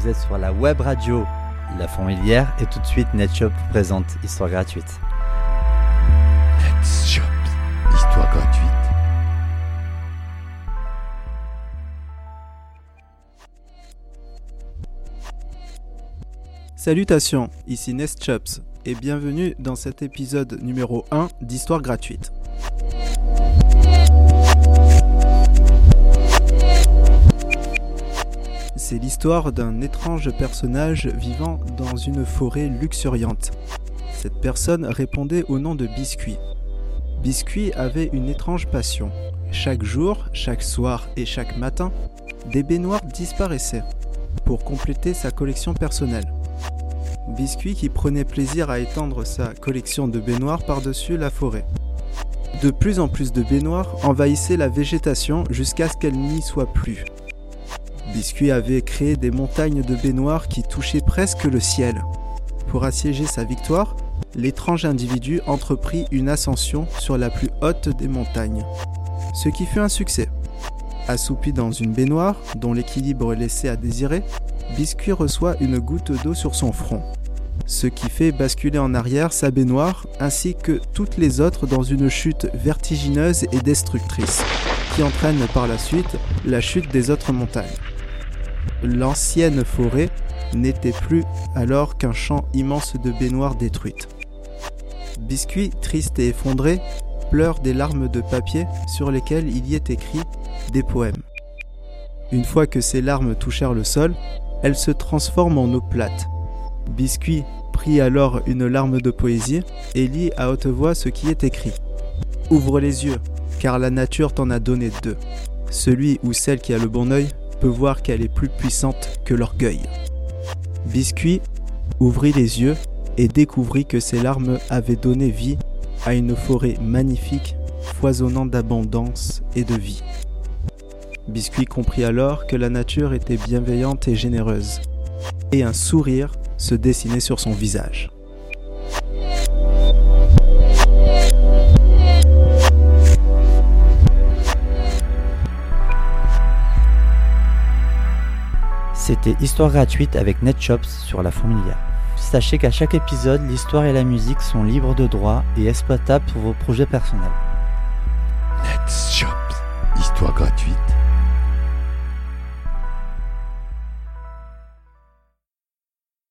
Vous êtes sur la web radio La Fourmilière et tout de suite NetShop présente Histoire gratuite. NetShop, histoire gratuite. Salutations, ici NestShops et bienvenue dans cet épisode numéro 1 d'Histoire gratuite. C'est l'histoire d'un étrange personnage vivant dans une forêt luxuriante. Cette personne répondait au nom de Biscuit. Biscuit avait une étrange passion. Chaque jour, chaque soir et chaque matin, des baignoires disparaissaient pour compléter sa collection personnelle. Biscuit qui prenait plaisir à étendre sa collection de baignoires par-dessus la forêt. De plus en plus de baignoires envahissaient la végétation jusqu'à ce qu'elle n'y soit plus. Biscuit avait créé des montagnes de baignoires qui touchaient presque le ciel. Pour assiéger sa victoire, l'étrange individu entreprit une ascension sur la plus haute des montagnes. Ce qui fut un succès. Assoupi dans une baignoire, dont l'équilibre laissait à désirer, Biscuit reçoit une goutte d'eau sur son front. Ce qui fait basculer en arrière sa baignoire ainsi que toutes les autres dans une chute vertigineuse et destructrice, qui entraîne par la suite la chute des autres montagnes. L'ancienne forêt n'était plus alors qu'un champ immense de baignoires détruites. Biscuit, triste et effondré, pleure des larmes de papier sur lesquelles il y est écrit des poèmes. Une fois que ces larmes touchèrent le sol, elles se transforment en eau plate. Biscuit prit alors une larme de poésie et lit à haute voix ce qui est écrit. Ouvre les yeux, car la nature t'en a donné deux. Celui ou celle qui a le bon œil peut voir qu'elle est plus puissante que l'orgueil. Biscuit ouvrit les yeux et découvrit que ses larmes avaient donné vie à une forêt magnifique, foisonnant d'abondance et de vie. Biscuit comprit alors que la nature était bienveillante et généreuse, et un sourire se dessinait sur son visage. C'était Histoire gratuite avec NetShops sur la Fourmilière. Sachez qu'à chaque épisode, l'histoire et la musique sont libres de droit et exploitables pour vos projets personnels. NetShop, histoire gratuite.